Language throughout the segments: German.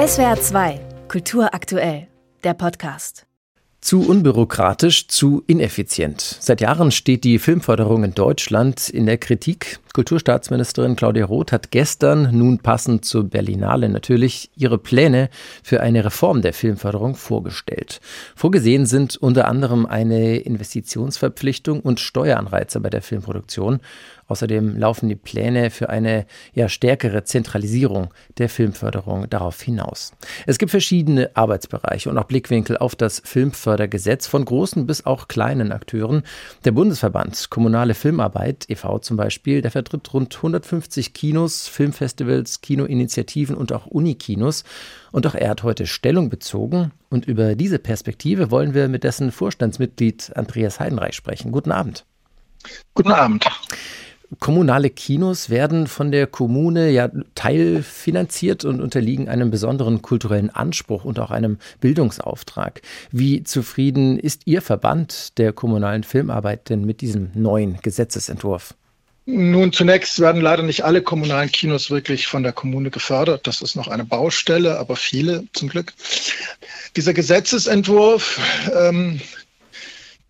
SWR 2, Kultur aktuell, der Podcast. Zu unbürokratisch, zu ineffizient. Seit Jahren steht die Filmförderung in Deutschland in der Kritik. Kulturstaatsministerin Claudia Roth hat gestern, nun passend zur Berlinale natürlich, ihre Pläne für eine Reform der Filmförderung vorgestellt. Vorgesehen sind unter anderem eine Investitionsverpflichtung und Steueranreize bei der Filmproduktion. Außerdem laufen die Pläne für eine ja, stärkere Zentralisierung der Filmförderung darauf hinaus. Es gibt verschiedene Arbeitsbereiche und auch Blickwinkel auf das Filmfördergesetz von großen bis auch kleinen Akteuren. Der Bundesverband Kommunale Filmarbeit e.V. zum Beispiel, der vertritt rund 150 Kinos, Filmfestivals, Kinoinitiativen und auch Unikinos. Und auch er hat heute Stellung bezogen. Und über diese Perspektive wollen wir mit dessen Vorstandsmitglied Andreas Heidenreich sprechen. Guten Abend. Guten Abend. Kommunale Kinos werden von der Kommune ja teilfinanziert und unterliegen einem besonderen kulturellen Anspruch und auch einem Bildungsauftrag. Wie zufrieden ist Ihr Verband der kommunalen Filmarbeit denn mit diesem neuen Gesetzesentwurf? Nun, zunächst werden leider nicht alle kommunalen Kinos wirklich von der Kommune gefördert. Das ist noch eine Baustelle, aber viele zum Glück. Dieser Gesetzesentwurf ähm,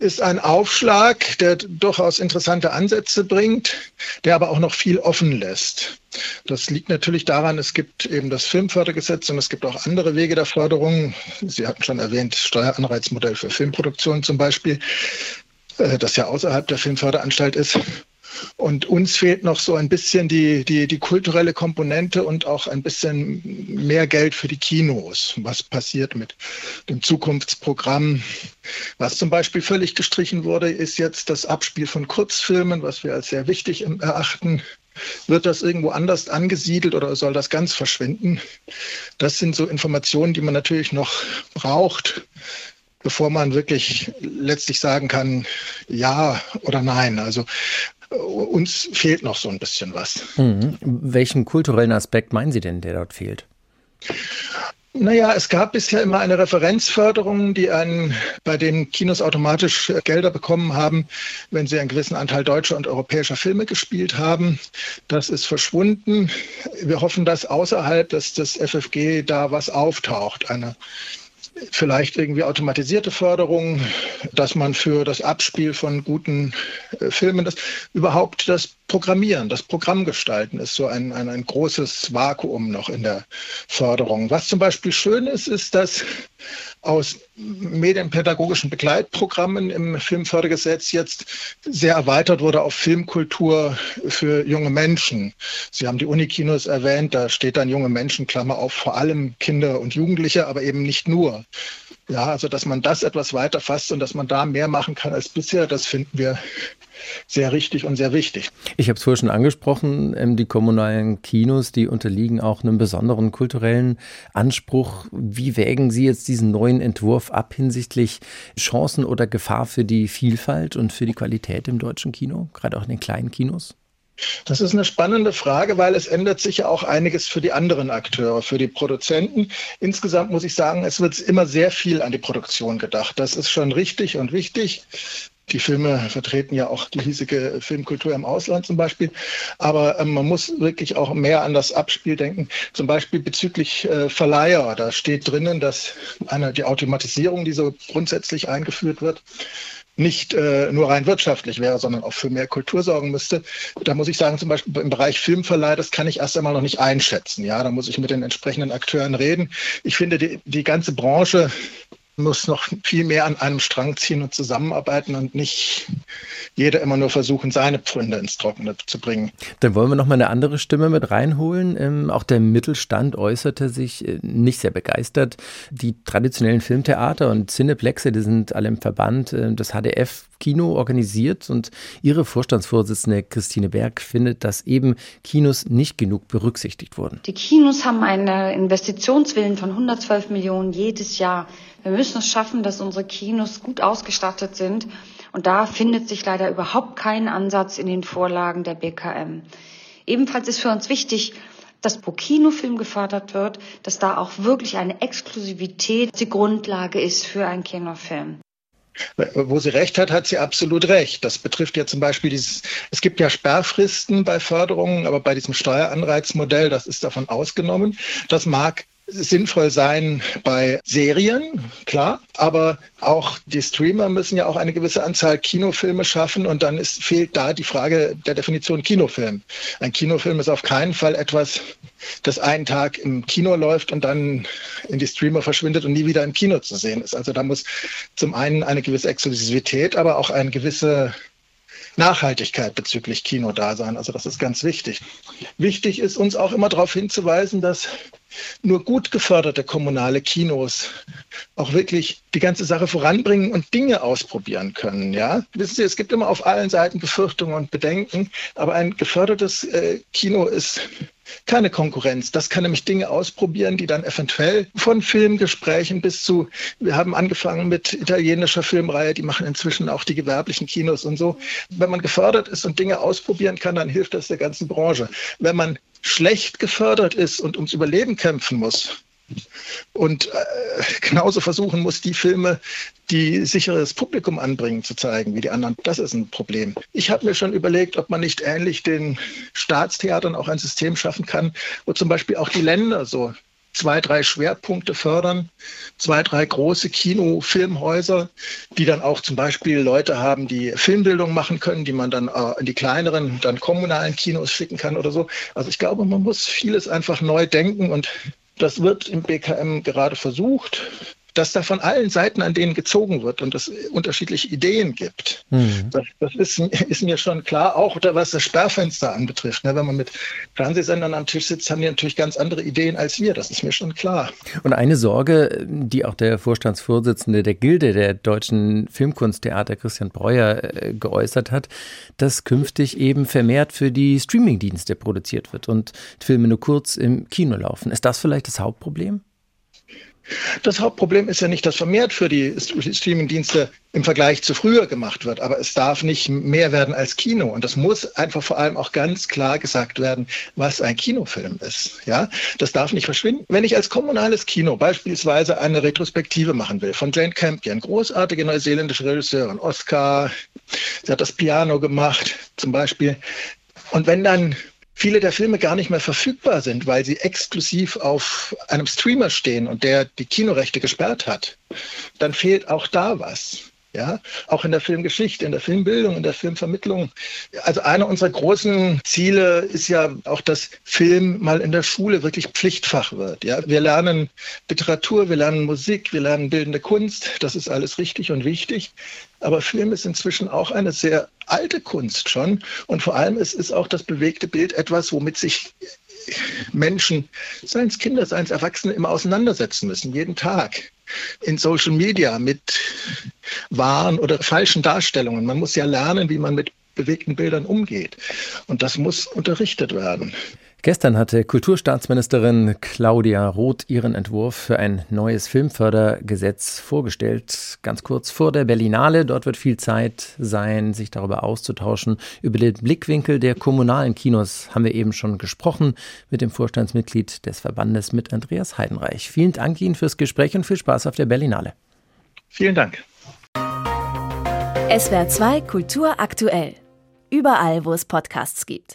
ist ein Aufschlag, der durchaus interessante Ansätze bringt, der aber auch noch viel offen lässt. Das liegt natürlich daran, es gibt eben das Filmfördergesetz und es gibt auch andere Wege der Förderung. Sie hatten schon erwähnt, Steueranreizmodell für Filmproduktion zum Beispiel, äh, das ja außerhalb der Filmförderanstalt ist. Und uns fehlt noch so ein bisschen die, die, die kulturelle Komponente und auch ein bisschen mehr Geld für die Kinos. Was passiert mit dem Zukunftsprogramm? Was zum Beispiel völlig gestrichen wurde, ist jetzt das Abspiel von Kurzfilmen, was wir als sehr wichtig erachten. Wird das irgendwo anders angesiedelt oder soll das ganz verschwinden? Das sind so Informationen, die man natürlich noch braucht, bevor man wirklich letztlich sagen kann, ja oder nein. Also uns fehlt noch so ein bisschen was. Mhm. Welchen kulturellen Aspekt meinen Sie denn, der dort fehlt? Naja, es gab bisher immer eine Referenzförderung, die einen, bei den Kinos automatisch Gelder bekommen haben, wenn sie einen gewissen Anteil deutscher und europäischer Filme gespielt haben. Das ist verschwunden. Wir hoffen, dass außerhalb des, des FFG da was auftaucht, eine vielleicht irgendwie automatisierte Förderung, dass man für das Abspiel von guten äh, Filmen, das überhaupt das Programmieren, das Programm gestalten ist so ein, ein, ein großes Vakuum noch in der Förderung. Was zum Beispiel schön ist, ist, dass aus medienpädagogischen Begleitprogrammen im Filmfördergesetz jetzt sehr erweitert wurde auf Filmkultur für junge Menschen. Sie haben die Unikinos erwähnt, da steht dann junge Menschen, Klammer auf, vor allem Kinder und Jugendliche, aber eben nicht nur. Ja, also dass man das etwas weiter fasst und dass man da mehr machen kann als bisher, das finden wir sehr richtig und sehr wichtig. Ich habe es vorher schon angesprochen, ähm, die kommunalen Kinos, die unterliegen auch einem besonderen kulturellen Anspruch. Wie wägen Sie jetzt diesen neuen Entwurf ab hinsichtlich Chancen oder Gefahr für die Vielfalt und für die Qualität im deutschen Kino, gerade auch in den kleinen Kinos? Das ist eine spannende Frage, weil es ändert sich ja auch einiges für die anderen Akteure, für die Produzenten. Insgesamt muss ich sagen, es wird immer sehr viel an die Produktion gedacht. Das ist schon richtig und wichtig. Die Filme vertreten ja auch die hiesige Filmkultur im Ausland zum Beispiel. Aber ähm, man muss wirklich auch mehr an das Abspiel denken. Zum Beispiel bezüglich äh, Verleiher. Da steht drinnen, dass eine, die Automatisierung, die so grundsätzlich eingeführt wird, nicht äh, nur rein wirtschaftlich wäre, sondern auch für mehr Kultur sorgen müsste. Da muss ich sagen, zum Beispiel im Bereich Filmverleih, das kann ich erst einmal noch nicht einschätzen. Ja, da muss ich mit den entsprechenden Akteuren reden. Ich finde, die, die ganze Branche muss noch viel mehr an einem Strang ziehen und zusammenarbeiten und nicht jeder immer nur versuchen, seine Pfründe ins Trockene zu bringen. Dann wollen wir noch mal eine andere Stimme mit reinholen. Ähm, auch der Mittelstand äußerte sich äh, nicht sehr begeistert. Die traditionellen Filmtheater und Cineplexe, die sind alle im Verband äh, des HDF Kino organisiert und ihre Vorstandsvorsitzende Christine Berg findet, dass eben Kinos nicht genug berücksichtigt wurden. Die Kinos haben einen Investitionswillen von 112 Millionen jedes Jahr. Wir müssen es schaffen, dass unsere Kinos gut ausgestattet sind. Und da findet sich leider überhaupt kein Ansatz in den Vorlagen der BKM. Ebenfalls ist für uns wichtig, dass pro Kinofilm gefördert wird, dass da auch wirklich eine Exklusivität die Grundlage ist für einen Kinofilm. Wo sie recht hat, hat sie absolut recht. Das betrifft ja zum Beispiel dieses, es gibt ja Sperrfristen bei Förderungen, aber bei diesem Steueranreizmodell, das ist davon ausgenommen. Das mag sinnvoll sein bei Serien, klar, aber auch die Streamer müssen ja auch eine gewisse Anzahl Kinofilme schaffen und dann ist, fehlt da die Frage der Definition Kinofilm. Ein Kinofilm ist auf keinen Fall etwas, das einen Tag im Kino läuft und dann in die Streamer verschwindet und nie wieder im Kino zu sehen ist. Also da muss zum einen eine gewisse Exklusivität, aber auch eine gewisse Nachhaltigkeit bezüglich Kino da sein. Also das ist ganz wichtig. Wichtig ist uns auch immer darauf hinzuweisen, dass nur gut geförderte kommunale Kinos auch wirklich die ganze Sache voranbringen und Dinge ausprobieren können. Ja, wissen Sie, es gibt immer auf allen Seiten Befürchtungen und Bedenken, aber ein gefördertes äh, Kino ist keine Konkurrenz. Das kann nämlich Dinge ausprobieren, die dann eventuell von Filmgesprächen bis zu, wir haben angefangen mit italienischer Filmreihe, die machen inzwischen auch die gewerblichen Kinos und so. Wenn man gefördert ist und Dinge ausprobieren kann, dann hilft das der ganzen Branche. Wenn man schlecht gefördert ist und ums Überleben kämpfen muss, und äh, genauso versuchen muss, die Filme, die sicheres Publikum anbringen, zu zeigen wie die anderen. Das ist ein Problem. Ich habe mir schon überlegt, ob man nicht ähnlich den Staatstheatern auch ein System schaffen kann, wo zum Beispiel auch die Länder so zwei, drei Schwerpunkte fördern, zwei, drei große Kino-Filmhäuser, die dann auch zum Beispiel Leute haben, die Filmbildung machen können, die man dann äh, in die kleineren, dann kommunalen Kinos schicken kann oder so. Also ich glaube, man muss vieles einfach neu denken und das wird im BKM gerade versucht dass da von allen Seiten an denen gezogen wird und es unterschiedliche Ideen gibt. Mhm. Das, das ist, ist, mir schon klar, auch was das Sperrfenster anbetrifft. Ne, wenn man mit Fernsehsendern am Tisch sitzt, haben die natürlich ganz andere Ideen als wir. Das ist mir schon klar. Und eine Sorge, die auch der Vorstandsvorsitzende der Gilde der deutschen Filmkunsttheater, Christian Breuer, äh, geäußert hat, dass künftig eben vermehrt für die Streamingdienste produziert wird und Filme nur kurz im Kino laufen. Ist das vielleicht das Hauptproblem? Das Hauptproblem ist ja nicht, dass vermehrt für die Streamingdienste im Vergleich zu früher gemacht wird, aber es darf nicht mehr werden als Kino. Und das muss einfach vor allem auch ganz klar gesagt werden, was ein Kinofilm ist. Ja, das darf nicht verschwinden. Wenn ich als kommunales Kino beispielsweise eine Retrospektive machen will von Jane Campion, großartige neuseeländische Regisseurin, Oscar, sie hat das Piano gemacht zum Beispiel. Und wenn dann viele der Filme gar nicht mehr verfügbar sind, weil sie exklusiv auf einem Streamer stehen und der die Kinorechte gesperrt hat, dann fehlt auch da was. Ja, auch in der Filmgeschichte, in der Filmbildung, in der Filmvermittlung. Also einer unserer großen Ziele ist ja auch, dass Film mal in der Schule wirklich Pflichtfach wird. Ja, wir lernen Literatur, wir lernen Musik, wir lernen bildende Kunst. Das ist alles richtig und wichtig. Aber Film ist inzwischen auch eine sehr alte Kunst schon. Und vor allem ist, ist auch das bewegte Bild etwas, womit sich Menschen, seien es Kinder, seien es Erwachsene, immer auseinandersetzen müssen, jeden Tag in Social Media mit wahren oder falschen Darstellungen. Man muss ja lernen, wie man mit bewegten Bildern umgeht. Und das muss unterrichtet werden. Gestern hatte Kulturstaatsministerin Claudia Roth ihren Entwurf für ein neues Filmfördergesetz vorgestellt. Ganz kurz vor der Berlinale. Dort wird viel Zeit sein, sich darüber auszutauschen. Über den Blickwinkel der kommunalen Kinos haben wir eben schon gesprochen mit dem Vorstandsmitglied des Verbandes, mit Andreas Heidenreich. Vielen Dank Ihnen fürs Gespräch und viel Spaß auf der Berlinale. Vielen Dank. SWR 2 Kultur aktuell. Überall, wo es Podcasts gibt.